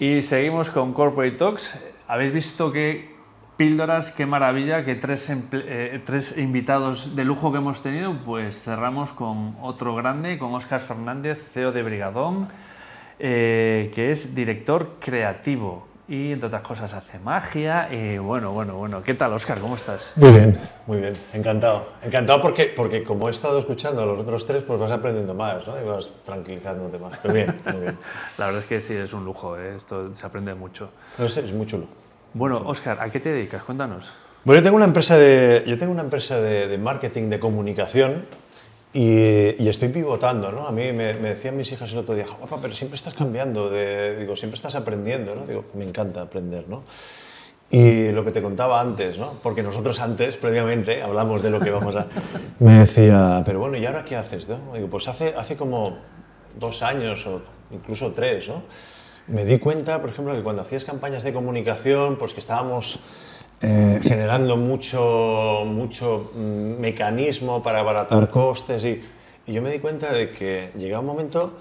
Y seguimos con Corporate Talks. Habéis visto que píldoras, qué maravilla, que tres, eh, tres invitados de lujo que hemos tenido. Pues cerramos con otro grande, con Óscar Fernández, CEO de Brigadón, eh, que es director creativo y entre otras cosas hace magia. Y bueno, bueno, bueno. ¿Qué tal, Oscar? ¿Cómo estás? Muy bien, muy bien. Encantado. Encantado porque, porque como he estado escuchando a los otros tres, pues vas aprendiendo más, ¿no? Y vas tranquilizándote más. Pero bien, muy bien. La verdad es que sí, es un lujo. ¿eh? Esto se aprende mucho. es, es muy chulo. Bueno, Oscar, ¿a qué te dedicas? Cuéntanos. Bueno, yo tengo una empresa de, yo tengo una empresa de, de marketing, de comunicación, y, estoy pivotando, ¿no? A mí me, decían mis hijas el otro día, papá, pero siempre estás cambiando, de, digo, siempre estás aprendiendo, ¿no? Digo, me encanta aprender, ¿no? Y lo que te contaba antes, ¿no? Porque nosotros antes, previamente, hablamos de lo que vamos a... me decía, pero bueno, ¿y ahora qué haces, no? Digo, pues hace, hace como dos años o incluso tres, ¿no? Me di cuenta, por ejemplo, que cuando hacías campañas de comunicación, pues que estábamos eh, generando mucho, mucho mm, mecanismo para abaratar costes y, y yo me di cuenta de que llegaba un momento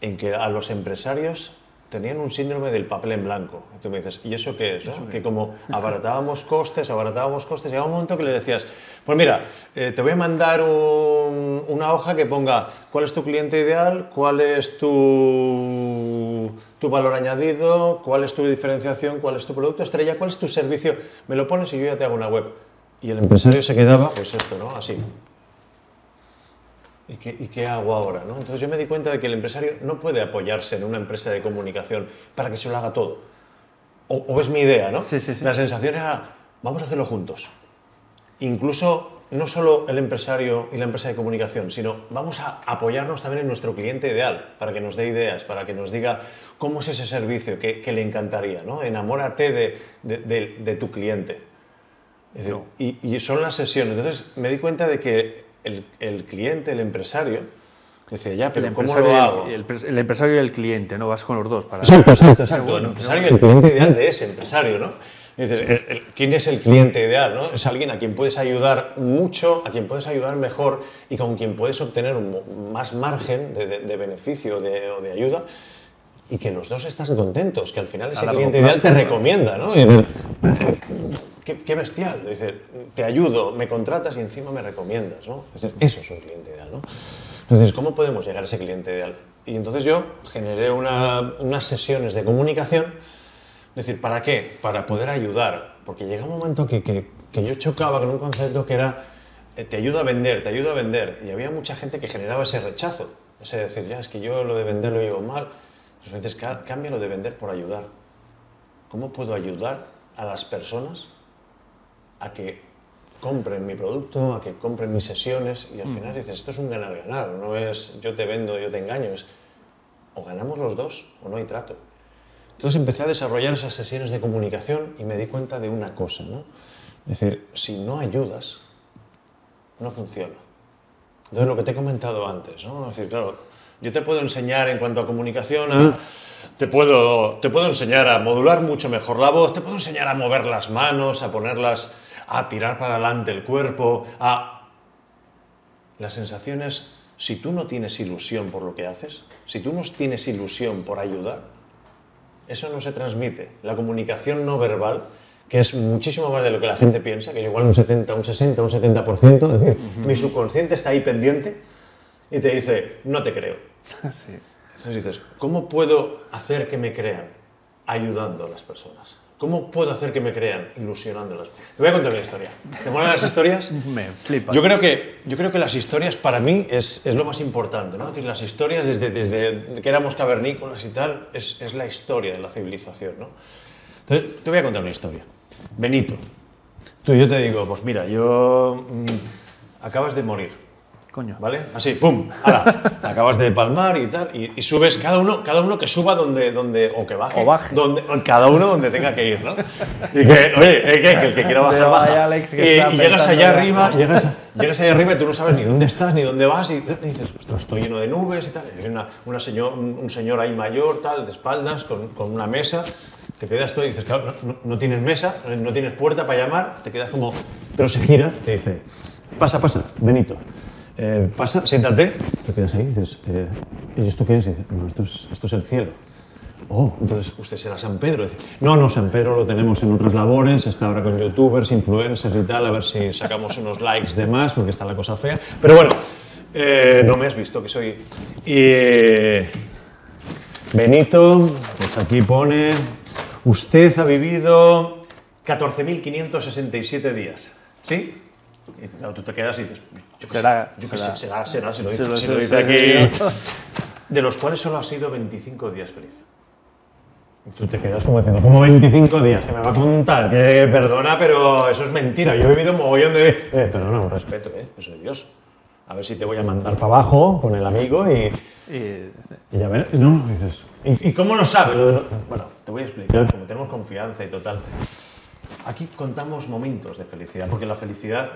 en que a los empresarios tenían un síndrome del papel en blanco. Y tú me dices, ¿y eso qué es? Que como abaratábamos costes, abaratábamos costes, llegaba un momento que le decías, pues mira, eh, te voy a mandar una hoja que ponga cuál es tu cliente ideal, cuál es tu, tu valor añadido, cuál es tu diferenciación, cuál es tu producto estrella, cuál es tu servicio. Me lo pones y yo ya te hago una web. Y el empresario se quedaba, pues esto, ¿no? Así. ¿Y qué, hago ahora? ¿no? Entonces yo me di cuenta de que el empresario no puede apoyarse en una empresa de comunicación para que se lo haga todo. O, es mi idea, ¿no? Sí, sí, sí. La sensación era, vamos a hacerlo juntos. Incluso no solo el empresario y la empresa de comunicación, sino vamos a apoyarnos también en nuestro cliente ideal, para que nos dé ideas, para que nos diga cómo es ese servicio que, le encantaría, ¿no? Enamórate de, de, tu cliente. y, y son las sesiones. Entonces me di cuenta de que el, cliente, el empresario, decía, ya, pero ¿cómo lo hago? El, empresario y el cliente, ¿no? Vas con los dos para... Exacto, exacto, El empresario y el cliente ideal de ese empresario, ¿no? dices, ¿quién es el cliente ideal? ¿no? Es alguien a quien puedes ayudar mucho, a quien puedes ayudar mejor y con quien puedes obtener más margen de, beneficio o de ayuda y que los dos están contentos, que al final ese cliente ideal te recomienda, ¿no? qué, bestial, dice, te ayudo, me contratas y encima me recomiendas, ¿no? Eso es un cliente ideal, ¿no? Entonces, ¿cómo podemos llegar a ese cliente ideal? Y entonces yo generé unas sesiones de comunicación, es decir, ¿para qué? Para poder ayudar, porque llega un momento que, que, que yo chocaba con un concepto que era, eh, te ayuda a vender, te ayuda a vender, y había mucha gente que generaba ese rechazo, ese decir, ya, es que yo lo de vender lo llevo mal, veces cambia lo de vender por ayudar. ¿Cómo puedo ayudar a las personas a que compren mi producto, a que compren mis sesiones? Y al final dices, esto es un ganar-ganar, no es yo te vendo, yo te engaño, es o ganamos los dos o no hay trato. Entonces empecé a desarrollar esas sesiones de comunicación y me di cuenta de una cosa, ¿no? Es decir, si no ayudas, no funciona. Entonces lo que te he comentado antes, ¿no? Es decir, claro, yo te puedo enseñar en cuanto a comunicación, te, puedo, te puedo enseñar a modular mucho mejor la voz, te puedo enseñar a mover las manos, a ponerlas, a tirar para adelante el cuerpo, a... Las sensaciones, si tú no tienes ilusión por lo que haces, si tú no tienes ilusión por ayudar, eso no se transmite. La comunicación no verbal, que es muchísimo más de lo que la gente piensa, que es igual un 70, un 60, un 70%, es decir, mi subconsciente está ahí pendiente y te dice, no te creo. Entonces dices, ¿cómo puedo hacer que me crean? Ayudando a las personas. ¿Cómo puedo hacer que me crean? Ilusionándolas. Te voy a contar una historia. ¿Te molan las historias? me flipa. Yo creo que, yo creo que las historias para mí es, es lo más importante. ¿no? Es decir, las historias desde, desde que éramos cavernícolas y tal, es, es, la historia de la civilización. ¿no? Entonces, te voy a contar una historia. Benito. Tú, yo te digo, pues mira, yo... Mm, acabas de morir ¿Vale? Así, pum, acabas de palmar y tal, y, subes cada uno, cada uno que suba donde, donde o que baje, o baje. Donde, cada uno donde tenga que ir, ¿no? Y que, oye, eh, que, el que quiera bajar, baja. y, llegas allá arriba, llegas, llegas, allá arriba y tú no sabes ni dónde estás, ni dónde vas, y, dices, ostras, estoy lleno de nubes y tal. Y una, una señor, un, señor ahí mayor, tal, de espaldas, con, con una mesa, te quedas tú y dices, claro, no, no, tienes mesa, no tienes puerta para llamar, te quedas como... Pero se gira, te dice, pasa, pasa, Benito. Eh, pasa, siéntate, te quedas ahí y dices, eh, ¿y esto qué es? Y dices, esto es, esto es el cielo. Oh, entonces usted será San Pedro. No, no, San Pedro lo tenemos en otras labores, está ahora con youtubers, influencers y tal, a ver si sacamos unos likes de más, porque está la cosa fea. Pero bueno, eh, no me has visto que soy... Benito, pues aquí pone, usted ha vivido 14.567 días, ¿sí? Y claro, tú te quedas y dices, yo Será, sé, yo qué será. sé, será, será, se lo Se dice, lo- se se lo dice aquí. De los cuales solo ha sido 25 días feliz. Y tú te quedas como diciendo, ¿cómo 25 días? Que me va a contar, que perdona, pero eso es mentira. Yo he vivido un mogollón de... Eh, perdona, un respeto, ¿eh? Eso de Dios. A ver si te voy a mandar para abajo con el amigo y... Y- Y ya ver, no, dices, ¿y, y cómo lo sabes? Bueno, te voy a explicar, como tenemos confianza y total. Aquí contamos momentos de felicidad, porque la felicidad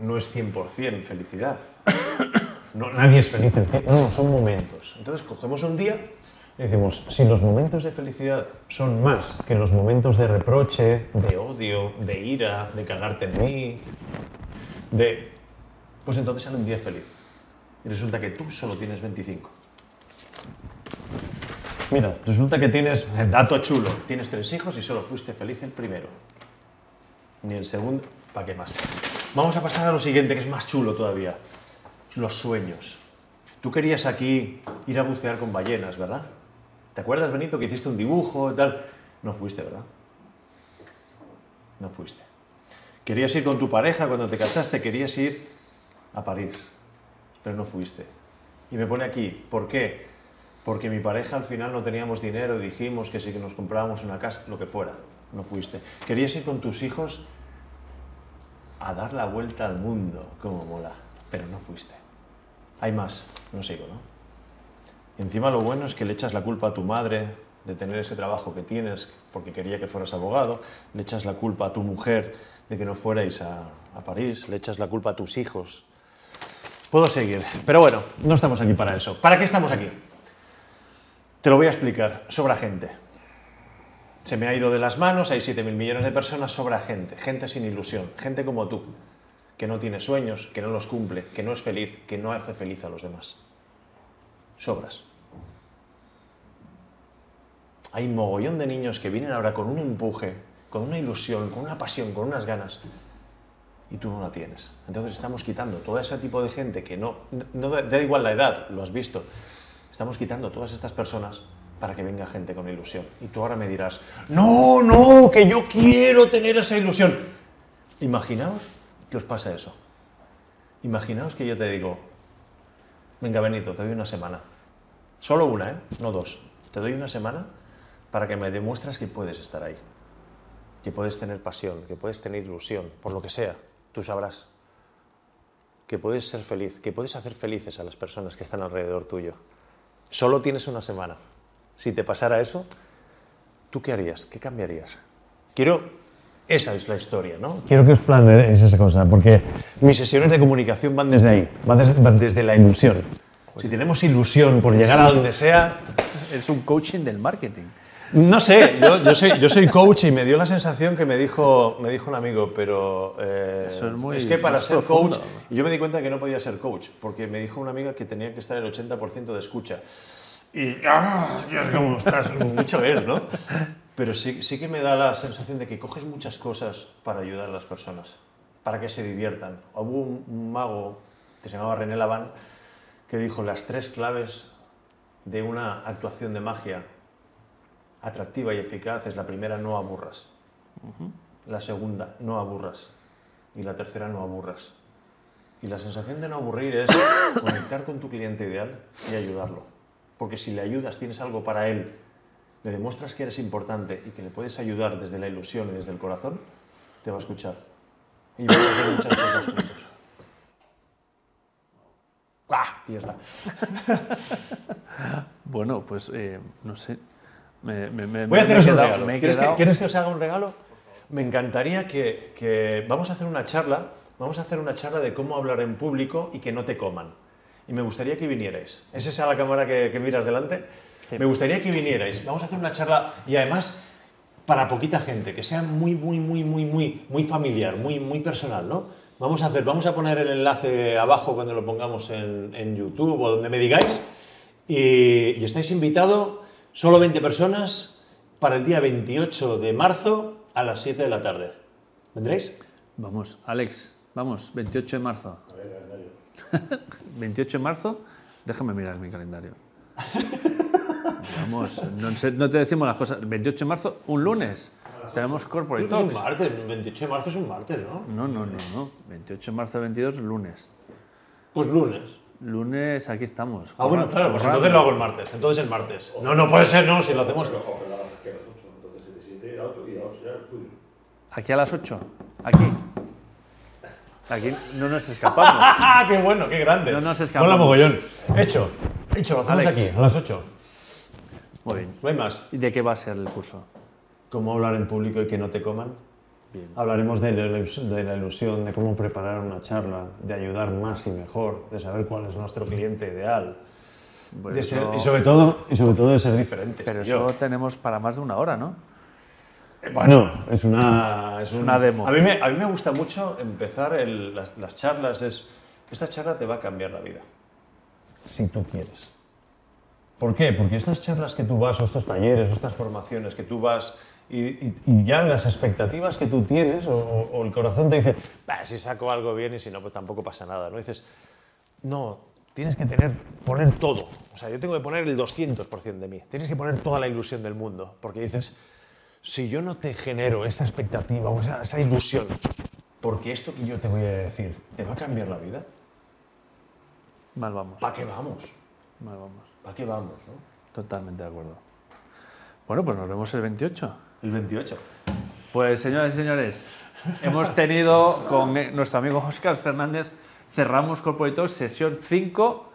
no es 100% felicidad. No, nadie es feliz en 100%, no, son momentos. Entonces cogemos un día y decimos, si los momentos de felicidad son más que los momentos de reproche, de odio, de ira, de cagarte en mí, de... Pues entonces sale un día feliz. Y resulta que tú solo tienes 25. Mira, resulta que tienes, eh, dato chulo, tienes tres hijos y solo fuiste feliz el primero. Ni el segundo, ¿para qué más? Vamos a pasar a lo siguiente, que es más chulo todavía. Los sueños. Tú querías aquí ir a bucear con ballenas, ¿verdad? ¿Te acuerdas, Benito, que hiciste un dibujo y tal? No fuiste, ¿verdad? No fuiste. Querías ir con tu pareja cuando te casaste, querías ir a París, pero no fuiste. Y me pone aquí, ¿por qué? Porque mi pareja al final no teníamos dinero dijimos que sí que nos comprábamos una casa, lo que fuera. No fuiste. Querías ir con tus hijos a dar la vuelta al mundo, como mola, pero no fuiste. Hay más, no sigo, ¿no? Encima lo bueno es que le echas la culpa a tu madre de tener ese trabajo que tienes porque quería que fueras abogado, le echas la culpa a tu mujer de que no fuerais a, a París, le echas la culpa a tus hijos. Puedo seguir, pero bueno, no estamos aquí para eso. ¿Para qué estamos aquí? Te lo voy a explicar. Sobra gente. Se me ha ido de las manos, hay 7.000 millones de personas, sobra gente. Gente sin ilusión, gente como tú, que no tiene sueños, que no los cumple, que no es feliz, que no hace feliz a los demás. Sobras. Hay mogollón de niños que vienen ahora con un empuje, con una ilusión, con una pasión, con unas ganas, y tú no la tienes. Entonces estamos quitando todo ese tipo de gente que no, no da, igual la edad, lo has visto, estamos quitando todas estas personas para que venga gente con ilusión. Y tú ahora me dirás, no, no, que yo quiero tener esa ilusión. Imaginaos que os pasa eso. Imaginaos que yo te digo, venga Benito, te doy una semana. Solo una, ¿eh? No dos. Te doy una semana para que me demuestres que puedes estar ahí. Que puedes tener pasión, que puedes tener ilusión, por lo que sea. Tú sabrás. Que puedes ser feliz, que puedes hacer felices a las personas que están alrededor tuyo. Solo tienes una semana. Si te pasara eso, ¿tú qué harías? ¿Qué cambiarías? Quiero... Esa es la historia, ¿no? Quiero que os planteéis esa cosa, porque mis sesiones de comunicación van desde ahí, van desde, van desde la ilusión. Si tenemos ilusión por llegar a donde sea, Es un coaching del marketing. no sé, yo, yo soy, yo soy coach y me dio la sensación que me dijo, me dijo un amigo, pero eh, Eso es muy- que para ser profundo. coach, y yo me di cuenta que no podía ser coach, porque me dijo una amiga que tenía que estar el 80% de escucha. Y, ¡ah! Dios, cómo estás, mucho es, ¿no? Pero sí, sí que me da la sensación de que coges muchas cosas para ayudar a las personas, para que se diviertan. Hubo un, un mago que se llamaba René Laván que dijo las tres claves de una actuación de magia atractiva y eficaz es la primera, no aburras. La segunda, no aburras. Y la tercera, no aburras. Y la sensación de no aburrir es conectar con tu cliente ideal y ayudarlo. Porque si le ayudas, tienes algo para él, le demuestras que eres importante y que le puedes ayudar desde la ilusión y desde el corazón, te va a escuchar. Y vais a hacer muchas cosas juntos. ¡Ah! Y ya está. Bueno, pues eh, no sé. Me, me- me- Voy a haceros un regalo. ¿Quieres que, quieres que os haga un regalo? Me encantaría que, que- Vamos a hacer una charla. Vamos a hacer una charla de cómo hablar en público y que no te coman. Y me gustaría que vinierais. ¿Es esa la cámara que, que miras delante? Me gustaría que vinierais. Vamos a hacer una charla y además para poquita gente, que sea muy, muy, muy, muy, muy, muy familiar, muy, muy personal, ¿no? Vamos a hacer, vamos a poner el enlace abajo cuando lo pongamos en, en YouTube o donde me digáis. Y, y estáis invitados Solo 20 personas para el día 28 de marzo a las 7 de la tarde. ¿Vendréis? Vamos, Alex, vamos, 28 de marzo. 28 de marzo, déjame mirar mi calendario. Vamos, no, no te decimos las cosas. 28 de marzo, un lunes. Tenemos Corporate Es un Talks. martes, el 28 de marzo es un martes, ¿no? No, no, no, no. 28 de marzo, 22, lunes. Pues lunes. Lunes, aquí estamos. Ah, bueno, claro, pues entonces lo hago el martes. Entonces el martes. No, no puede ser, no, si lo hacemos. Ojo, pero a las, que a las 8, entonces 7, 7 y a 8 y a 8 ya el tuyo. Aquí a las 8. Aquí. Aquí no nos escapamos. ¡Ah, qué bueno, qué grande! No nos escapamos. Mola mogollón. Hecho, hecho, lo hacemos Alex. aquí, a las 8. Muy bien. No hay más. ¿Y de qué va a ser el curso? ¿Cómo hablar en público y que no te coman? Bien. Hablaremos de la, ilus- de la ilusión, de cómo preparar una charla, de ayudar más y mejor, de saber cuál es nuestro cliente ideal. Pues de ser- eso- y, sobre todo, y sobre todo de ser diferentes. Pero tío. eso tenemos para más de una hora, ¿no? Bueno, es una, es un- una demo. A mí me, a mí me gusta mucho empezar el- las, las charlas. Es, esta charla te va a cambiar la vida. Si tú quieres. ¿Por qué? Porque estas charlas que tú vas, o estos talleres, o estas formaciones que tú vas, y, y- y ya las expectativas que tú tienes, o, o- el corazón te dice, "Bah, si saco algo bien y si no, pues tampoco pasa nada. ¿no? dices, no, tienes que tener, poner todo. O sea, yo tengo que poner el 200% de mí. Tienes que poner toda la ilusión del mundo. Porque dices, si yo no te genero esa expectativa o esa, esa ilusión, porque esto que yo te voy a decir te va a cambiar la vida, Mal vamos. ¿para qué vamos? Mal vamos. ¿Para qué vamos? no? Totalmente de acuerdo. Bueno, pues nos vemos el 28. El 28. Pues señoras y señores, hemos tenido con eh, nuestro amigo Óscar Fernández, cerramos Corporate Talks, sesión 5